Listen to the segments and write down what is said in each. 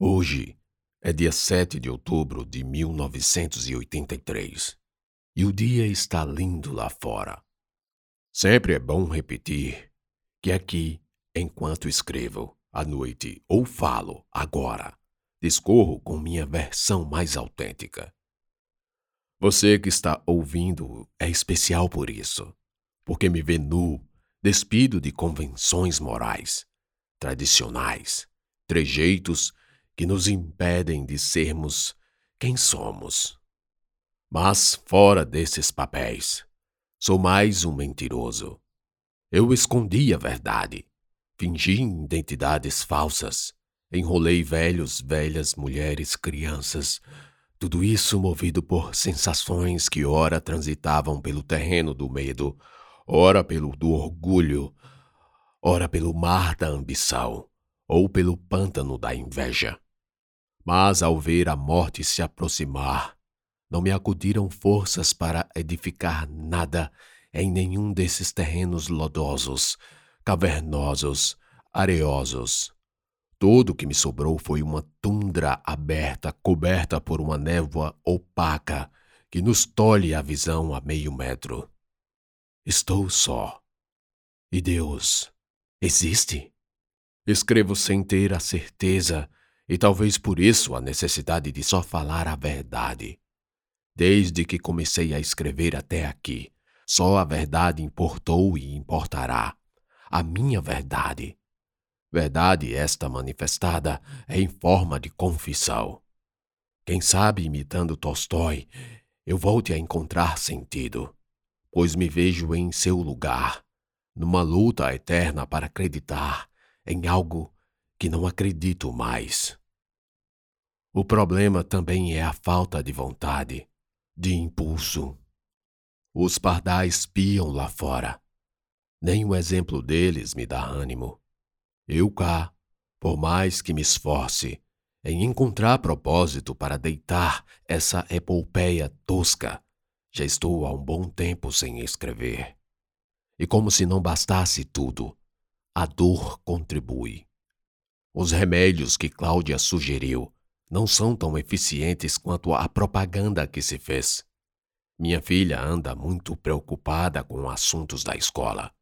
Hoje é dia 7 de outubro de 1983 e o dia está lindo lá fora. Sempre é bom repetir que aqui, enquanto escrevo, à noite ou falo agora, discorro com minha versão mais autêntica. Você que está ouvindo é especial por isso, porque me vê nu, despido de convenções morais, tradicionais, trejeitos que nos impedem de sermos quem somos. Mas fora desses papéis, sou mais um mentiroso. Eu escondi a verdade, fingi identidades falsas, enrolei velhos, velhas, mulheres, crianças, tudo isso movido por sensações que ora transitavam pelo terreno do medo, ora pelo do orgulho, ora pelo mar da ambição, ou pelo pântano da inveja. Mas ao ver a morte se aproximar, não me acudiram forças para edificar nada em nenhum desses terrenos lodosos, cavernosos, areosos. Tudo que me sobrou foi uma tundra aberta coberta por uma névoa opaca que nos tolhe a visão a meio metro. Estou só. E Deus existe? Escrevo sem ter a certeza e talvez por isso a necessidade de só falar a verdade. Desde que comecei a escrever até aqui, só a verdade importou e importará. A minha verdade. Verdade esta manifestada em forma de confissão. Quem sabe, imitando Tolstói, eu volte a encontrar sentido, pois me vejo em seu lugar, numa luta eterna para acreditar em algo que não acredito mais. O problema também é a falta de vontade, de impulso. Os pardais piam lá fora. Nem o exemplo deles me dá ânimo. Eu cá, por mais que me esforce em encontrar propósito para deitar essa epopeia tosca, já estou há um bom tempo sem escrever. E como se não bastasse tudo, a dor contribui. Os remédios que Cláudia sugeriu não são tão eficientes quanto a propaganda que se fez. Minha filha anda muito preocupada com assuntos da escola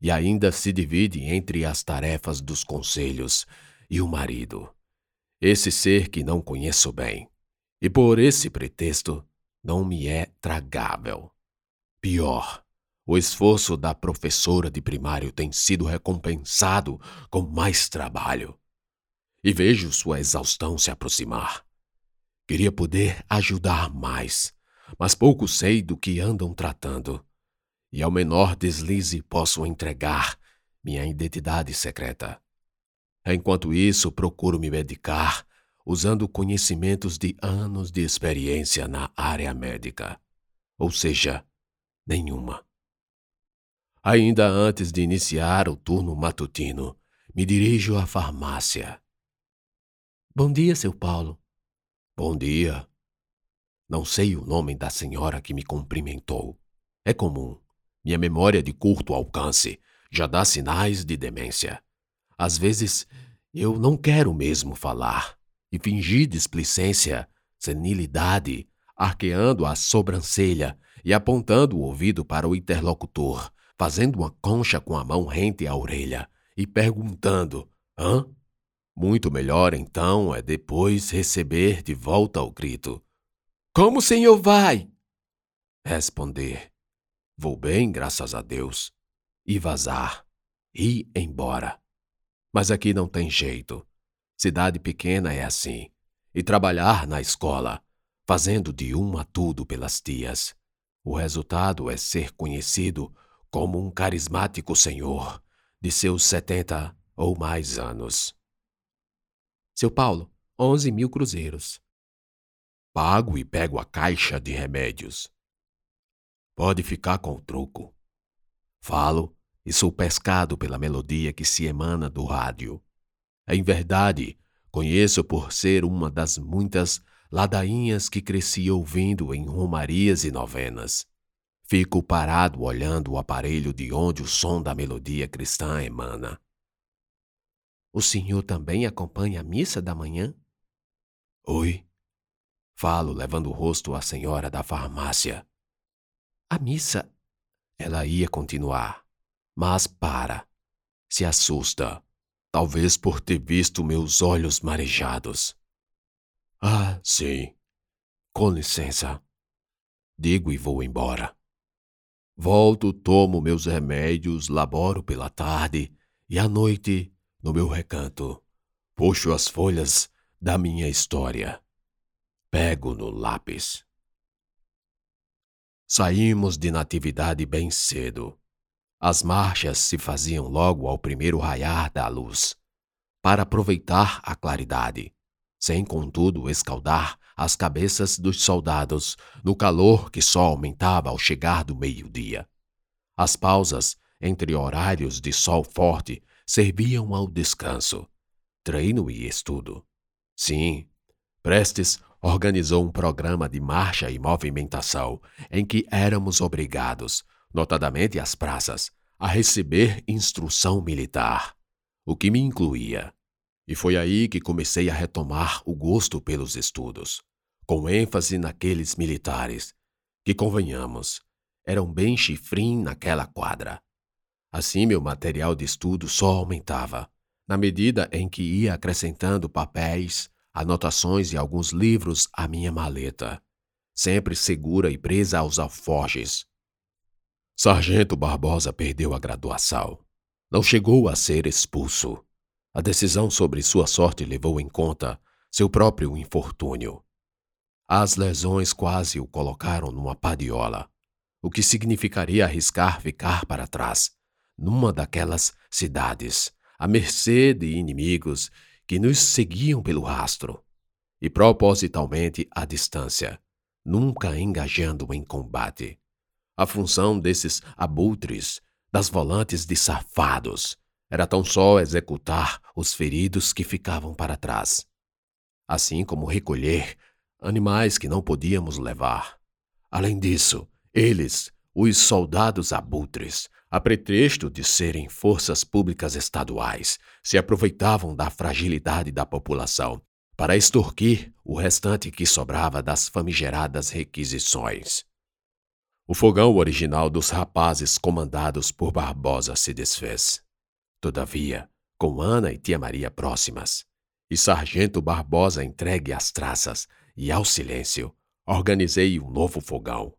e ainda se divide entre as tarefas dos conselhos e o marido, esse ser que não conheço bem, e por esse pretexto não me é tragável. Pior, o esforço da professora de primário tem sido recompensado com mais trabalho e vejo sua exaustão se aproximar. Queria poder ajudar mais, mas pouco sei do que andam tratando. E ao menor deslize posso entregar minha identidade secreta. Enquanto isso, procuro me medicar usando conhecimentos de anos de experiência na área médica. Ou seja, nenhuma. Ainda antes de iniciar o turno matutino, me dirijo à farmácia Bom dia, seu Paulo. Bom dia. Não sei o nome da senhora que me cumprimentou. É comum. Minha memória de curto alcance já dá sinais de demência. Às vezes, eu não quero mesmo falar e fingir displicência, senilidade, arqueando a sobrancelha e apontando o ouvido para o interlocutor, fazendo uma concha com a mão rente à orelha e perguntando: hã? Muito melhor, então, é depois receber de volta o grito: Como o senhor vai? Responder: Vou bem, graças a Deus. E vazar. Ir embora. Mas aqui não tem jeito. Cidade pequena é assim. E trabalhar na escola, fazendo de um a tudo pelas tias. O resultado é ser conhecido como um carismático senhor de seus setenta ou mais anos. Seu Paulo, onze mil cruzeiros. Pago e pego a caixa de remédios. Pode ficar com o troco. Falo e sou pescado pela melodia que se emana do rádio. Em verdade, conheço por ser uma das muitas ladainhas que cresci ouvindo em romarias e novenas. Fico parado olhando o aparelho de onde o som da melodia cristã emana. O senhor também acompanha a missa da manhã? Oi? Falo, levando o rosto à senhora da farmácia. A missa. Ela ia continuar, mas para. Se assusta, talvez por ter visto meus olhos marejados. Ah, sim. Com licença. Digo e vou embora. Volto, tomo meus remédios, laboro pela tarde e à noite, no meu recanto, puxo as folhas da minha história. Pego no lápis. Saímos de Natividade bem cedo. As marchas se faziam logo ao primeiro raiar da luz, para aproveitar a claridade, sem contudo escaldar as cabeças dos soldados no calor que só aumentava ao chegar do meio-dia. As pausas entre horários de sol forte serviam ao descanso, treino e estudo. Sim, Prestes organizou um programa de marcha e movimentação em que éramos obrigados, notadamente as praças, a receber instrução militar, o que me incluía. E foi aí que comecei a retomar o gosto pelos estudos, com ênfase naqueles militares, que, convenhamos, eram bem chifrim naquela quadra. Assim meu material de estudo só aumentava, na medida em que ia acrescentando papéis, anotações e alguns livros à minha maleta, sempre segura e presa aos alforjes. Sargento Barbosa perdeu a graduação. Não chegou a ser expulso. A decisão sobre sua sorte levou em conta seu próprio infortúnio. As lesões quase o colocaram numa padiola, o que significaria arriscar ficar para trás, numa daquelas cidades, à mercê de inimigos que nos seguiam pelo rastro, e propositalmente à distância, nunca engajando em combate. A função desses abutres, das volantes de safados, era tão só executar os feridos que ficavam para trás, assim como recolher animais que não podíamos levar. Além disso, eles, os soldados abutres, a pretexto de serem forças públicas estaduais, se aproveitavam da fragilidade da população para extorquir o restante que sobrava das famigeradas requisições. O fogão original dos rapazes comandados por Barbosa se desfez. Todavia, com Ana e Tia Maria próximas, e Sargento Barbosa entregue às traças e ao silêncio, organizei um novo fogão.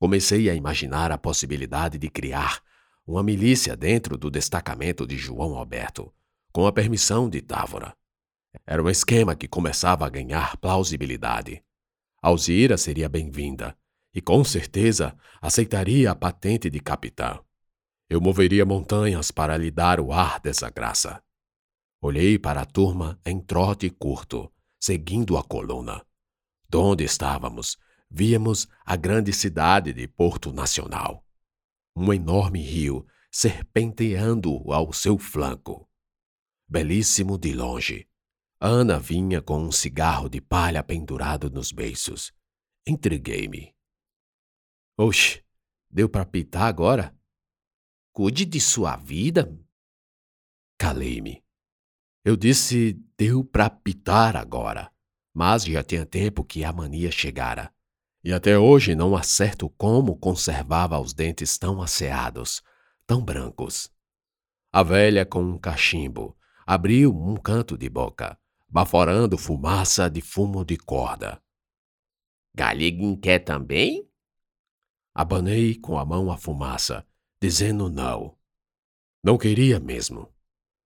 Comecei a imaginar a possibilidade de criar uma milícia dentro do destacamento de João Alberto, com a permissão de Távora. Era um esquema que começava a ganhar plausibilidade. Alzira seria bem-vinda e com certeza aceitaria a patente de capitã. Eu moveria montanhas para lhe dar o ar dessa graça. Olhei para a turma em trote curto, seguindo a coluna. Donde estávamos, víamos a grande cidade de Porto Nacional um enorme rio serpenteando ao seu flanco. Belíssimo de longe. Ana vinha com um cigarro de palha pendurado nos beiços. Entreguei-me. Oxe, deu para pitar agora? Cuide de sua vida. Calei-me. Eu disse deu para pitar agora, mas já tinha tempo que a mania chegara. E até hoje não acerto como conservava os dentes tão asseados, tão brancos. A velha, com um cachimbo, abriu um canto de boca, baforando fumaça de fumo de corda. Galiguin quer também? Abanei com a mão a fumaça, dizendo não. Não queria mesmo.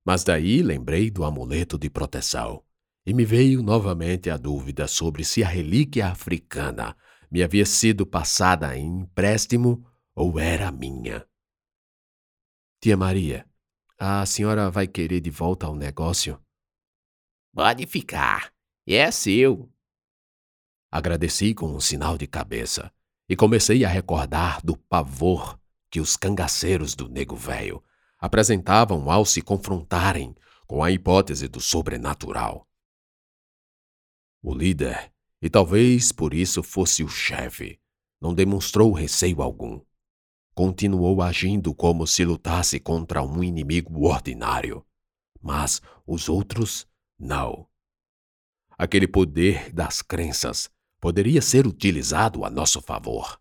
Mas daí lembrei do amuleto de proteção, e me veio novamente a dúvida sobre se a relíquia africana me havia sido passada em empréstimo ou era minha. Tia Maria, a senhora vai querer de volta ao negócio? Pode ficar, é seu. Agradeci com um sinal de cabeça e comecei a recordar do pavor que os cangaceiros do nego velho apresentavam ao se confrontarem com a hipótese do sobrenatural. O líder e talvez por isso fosse o chefe. Não demonstrou receio algum. Continuou agindo como se lutasse contra um inimigo ordinário. Mas os outros, não. aquele poder das crenças poderia ser utilizado a nosso favor.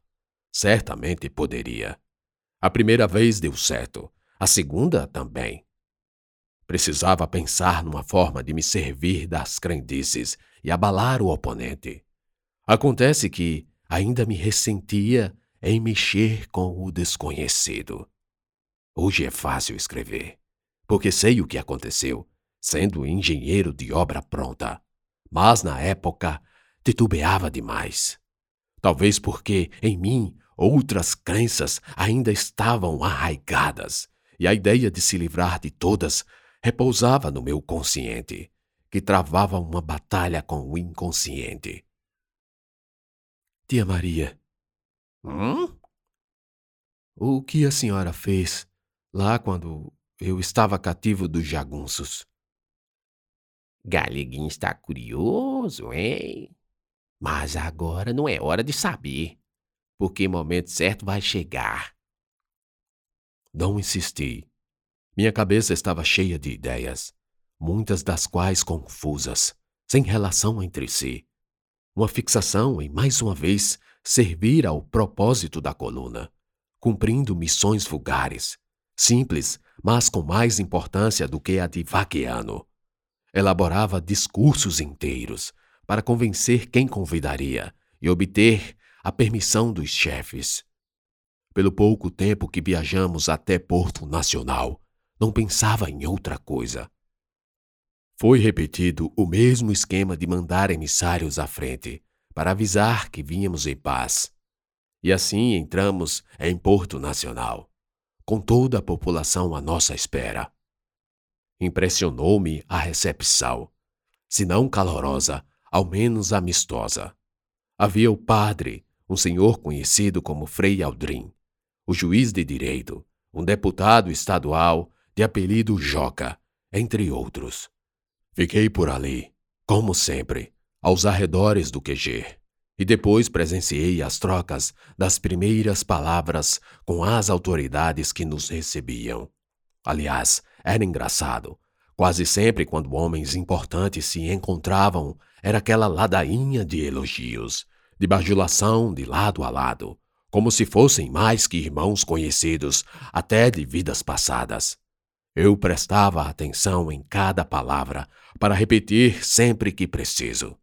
Certamente poderia. A primeira vez deu certo, a segunda também. Precisava pensar numa forma de me servir das crendices e abalar o oponente. Acontece que ainda me ressentia em mexer com o desconhecido. Hoje é fácil escrever, porque sei o que aconteceu, sendo engenheiro de obra pronta. Mas na época titubeava demais. Talvez porque em mim outras crenças ainda estavam arraigadas e a ideia de se livrar de todas repousava no meu consciente, que travava uma batalha com o inconsciente. Tia Maria. Hum? O que a senhora fez lá quando eu estava cativo dos jagunços? Galeguinho está curioso, hein? Mas agora não é hora de saber, porque o momento certo vai chegar. Não insisti. Minha cabeça estava cheia de ideias, muitas das quais confusas, sem relação entre si. Uma fixação em, mais uma vez, servir ao propósito da coluna, cumprindo missões vulgares, simples, mas com mais importância do que a de vaqueano. Elaborava discursos inteiros para convencer quem convidaria e obter a permissão dos chefes. Pelo pouco tempo que viajamos até Porto Nacional, não pensava em outra coisa. Foi repetido o mesmo esquema de mandar emissários à frente, para avisar que vínhamos em paz. E assim entramos em Porto Nacional, com toda a população à nossa espera. Impressionou-me a recepção, se não calorosa, ao menos amistosa. Havia o padre, um senhor conhecido como Frei Aldrin, o juiz de direito, um deputado estadual de apelido Joca, entre outros. Fiquei por ali, como sempre, aos arredores do QG, e depois presenciei as trocas das primeiras palavras com as autoridades que nos recebiam. Aliás, era engraçado. Quase sempre, quando homens importantes se encontravam, era aquela ladainha de elogios, de bajulação de lado a lado, como se fossem mais que irmãos conhecidos, até de vidas passadas. Eu prestava atenção em cada palavra para repetir sempre que preciso.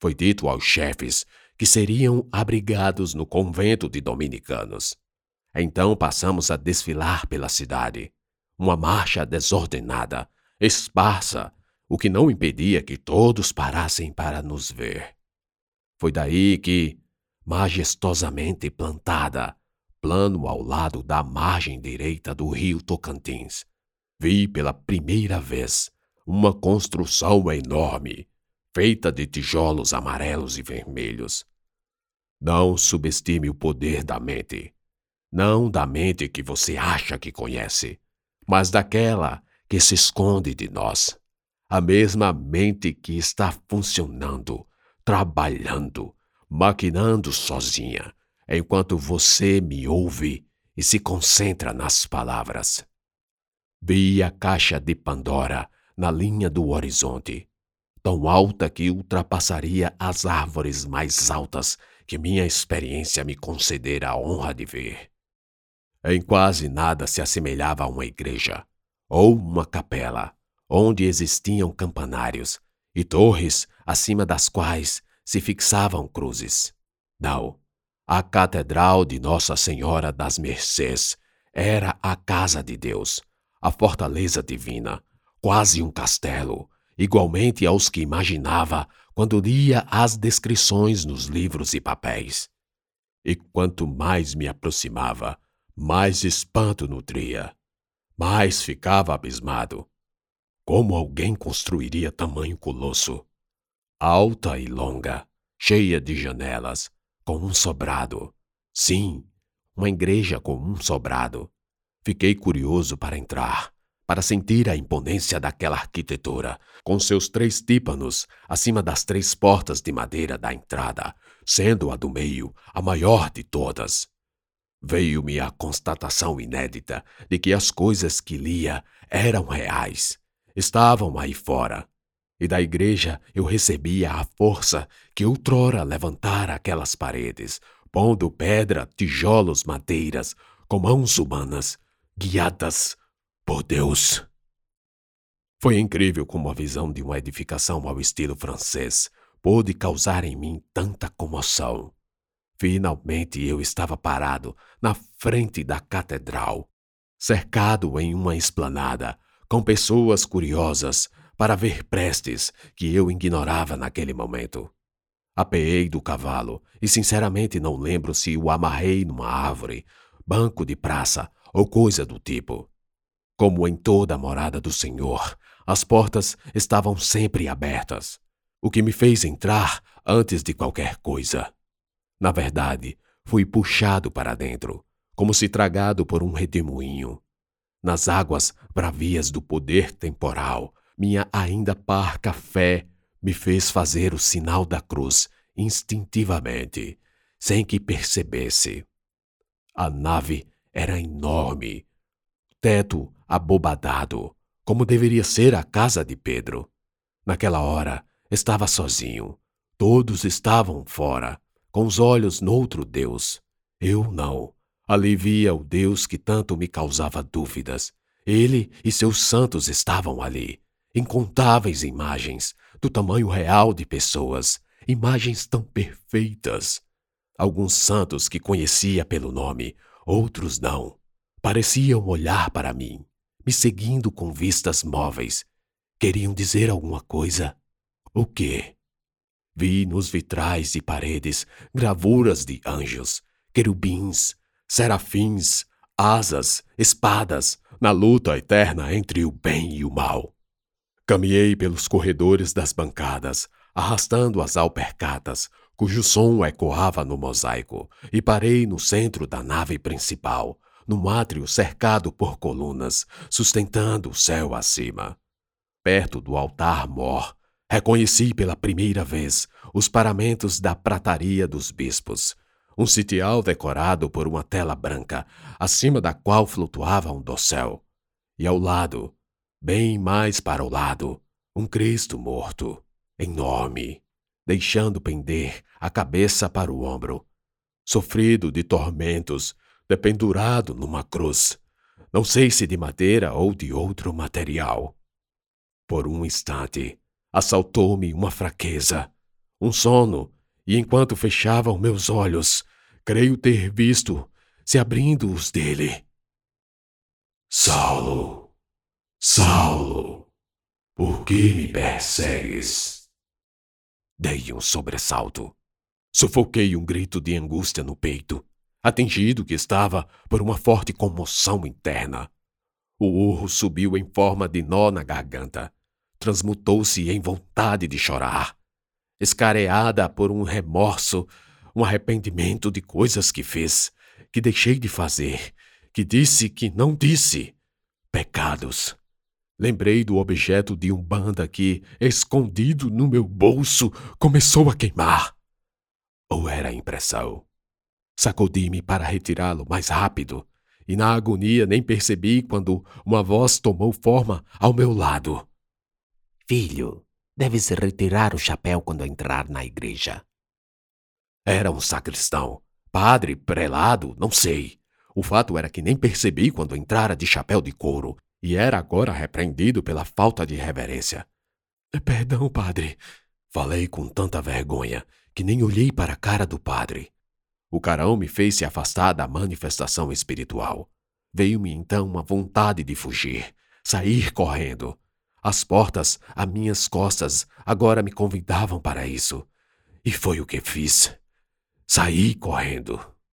Foi dito aos chefes que seriam abrigados no convento de dominicanos. Então passamos a desfilar pela cidade. Uma marcha desordenada, esparsa, o que não impedia que todos parassem para nos ver. Foi daí que, majestosamente plantada, plano ao lado da margem direita do rio Tocantins, vi pela primeira vez uma construção enorme, feita de tijolos amarelos e vermelhos. Não subestime o poder da mente. Não da mente que você acha que conhece, mas daquela que se esconde de nós. A mesma mente que está funcionando, trabalhando, maquinando sozinha, enquanto você me ouve e se concentra nas palavras. Vi a caixa de Pandora na linha do horizonte, tão alta que ultrapassaria as árvores mais altas que minha experiência me concedera a honra de ver. Em quase nada se assemelhava a uma igreja ou uma capela, onde existiam campanários e torres acima das quais se fixavam cruzes. Não, a Catedral de Nossa Senhora das Mercês era a casa de Deus, a fortaleza divina, quase um castelo, igualmente aos que imaginava quando lia as descrições nos livros e papéis. E quanto mais me aproximava, mais espanto nutria, mais ficava abismado. Como alguém construiria tamanho colosso? Alta e longa, cheia de janelas, com um sobrado. Sim, uma igreja com um sobrado. Fiquei curioso para entrar, para sentir a imponência daquela arquitetura, com seus três tímpanos acima das três portas de madeira da entrada, sendo a do meio a maior de todas. Veio-me a constatação inédita de que as coisas que lia eram reais, estavam aí fora. e da igreja eu recebia a força que outrora levantara aquelas paredes, pondo pedra, tijolos, madeiras, com mãos humanas, guiadas por Deus. Foi incrível como a visão de uma edificação ao estilo francês pôde causar em mim tanta comoção. Finalmente eu estava parado na frente da catedral, cercado em uma esplanada, com pessoas curiosas para ver prestes que eu ignorava naquele momento. Apeei do cavalo e sinceramente não lembro se o amarrei numa árvore, banco de praça ou coisa do tipo. Como em toda a morada do Senhor, as portas estavam sempre abertas, o que me fez entrar antes de qualquer coisa. Na verdade, fui puxado para dentro, como se tragado por um redemoinho. Nas águas bravias do poder temporal, minha ainda parca fé me fez fazer o sinal da cruz instintivamente, sem que percebesse. A nave era enorme, teto abobadado, como deveria ser a casa de Pedro. Naquela hora, estava sozinho. Todos estavam fora, com os olhos noutro Deus. Eu não. Ali via o Deus que tanto me causava dúvidas. Ele e seus santos estavam ali. Incontáveis imagens, do tamanho real de pessoas, imagens tão perfeitas. Alguns santos que conhecia pelo nome, outros não. Pareciam olhar para mim, me seguindo com vistas móveis. Queriam dizer alguma coisa? O quê? Vi nos vitrais e paredes gravuras de anjos, querubins, serafins, asas, espadas, na luta eterna entre o bem e o mal. Caminhei pelos corredores das bancadas, arrastando as alpercatas, cujo som ecoava no mosaico, e parei no centro da nave principal, num átrio cercado por colunas, sustentando o céu acima. Perto do altar-mor, reconheci pela primeira vez os paramentos da prataria dos bispos, um sitial decorado por uma tela branca, acima da qual flutuava um dossel, e ao lado, bem mais para o lado, um Cristo morto, enorme, deixando pender a cabeça para o ombro, sofrido de tormentos dependurado numa cruz, não sei se de madeira ou de outro material. Por um instante, assaltou-me uma fraqueza, um sono, e enquanto fechava os meus olhos, creio ter visto se abrindo os dele. Saulo, Saulo, por que me persegues? Dei um sobressalto. Sufoquei um grito de angústia no peito atingido que estava por uma forte comoção interna. O urro subiu em forma de nó na garganta, transmutou-se em vontade de chorar, escareada por um remorso, um arrependimento de coisas que fez, que deixei de fazer, que disse que não disse. Pecados. Lembrei do objeto de um banda que, escondido no meu bolso, começou a queimar. Ou era impressão? Sacudi-me para retirá-lo mais rápido, e na agonia nem percebi quando uma voz tomou forma ao meu lado. Filho, deves retirar o chapéu quando entrar na igreja. Era um sacristão, padre, prelado, não sei. O fato era que nem percebi quando entrara de chapéu de couro e era agora repreendido pela falta de reverência. Perdão, padre. Falei com tanta vergonha que nem olhei para a cara do padre. O carão me fez se afastar da manifestação espiritual. Veio-me então uma vontade de fugir, sair correndo. As portas, a minhas costas, agora me convidavam para isso. E foi o que fiz. Saí correndo.